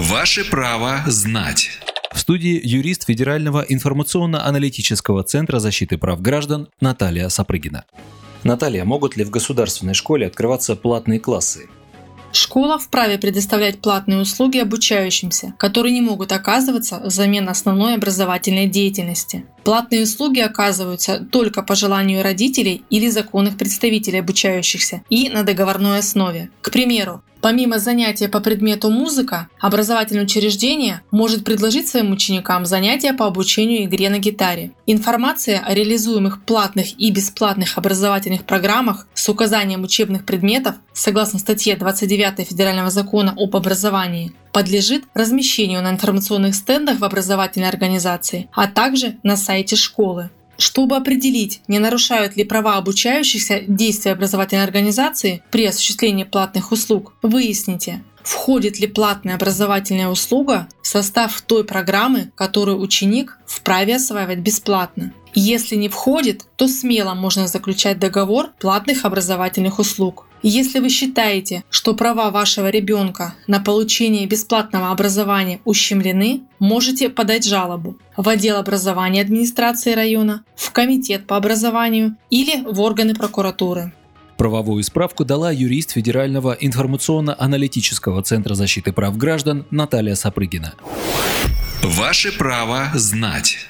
Ваше право знать. В студии юрист Федерального информационно-аналитического центра защиты прав граждан Наталья Сапрыгина. Наталья, могут ли в государственной школе открываться платные классы? Школа вправе предоставлять платные услуги обучающимся, которые не могут оказываться взамен основной образовательной деятельности. Платные услуги оказываются только по желанию родителей или законных представителей обучающихся и на договорной основе. К примеру, Помимо занятия по предмету музыка, образовательное учреждение может предложить своим ученикам занятия по обучению игре на гитаре. Информация о реализуемых платных и бесплатных образовательных программах с указанием учебных предметов, согласно статье 29 Федерального закона об образовании, подлежит размещению на информационных стендах в образовательной организации, а также на сайте школы. Чтобы определить, не нарушают ли права обучающихся действия образовательной организации при осуществлении платных услуг, выясните, входит ли платная образовательная услуга в состав той программы, которую ученик вправе осваивать бесплатно. Если не входит, то смело можно заключать договор платных образовательных услуг. Если вы считаете, что права вашего ребенка на получение бесплатного образования ущемлены, можете подать жалобу в отдел образования администрации района, в комитет по образованию или в органы прокуратуры. Правовую справку дала юрист Федерального информационно-аналитического центра защиты прав граждан Наталья Сапрыгина. Ваше право знать.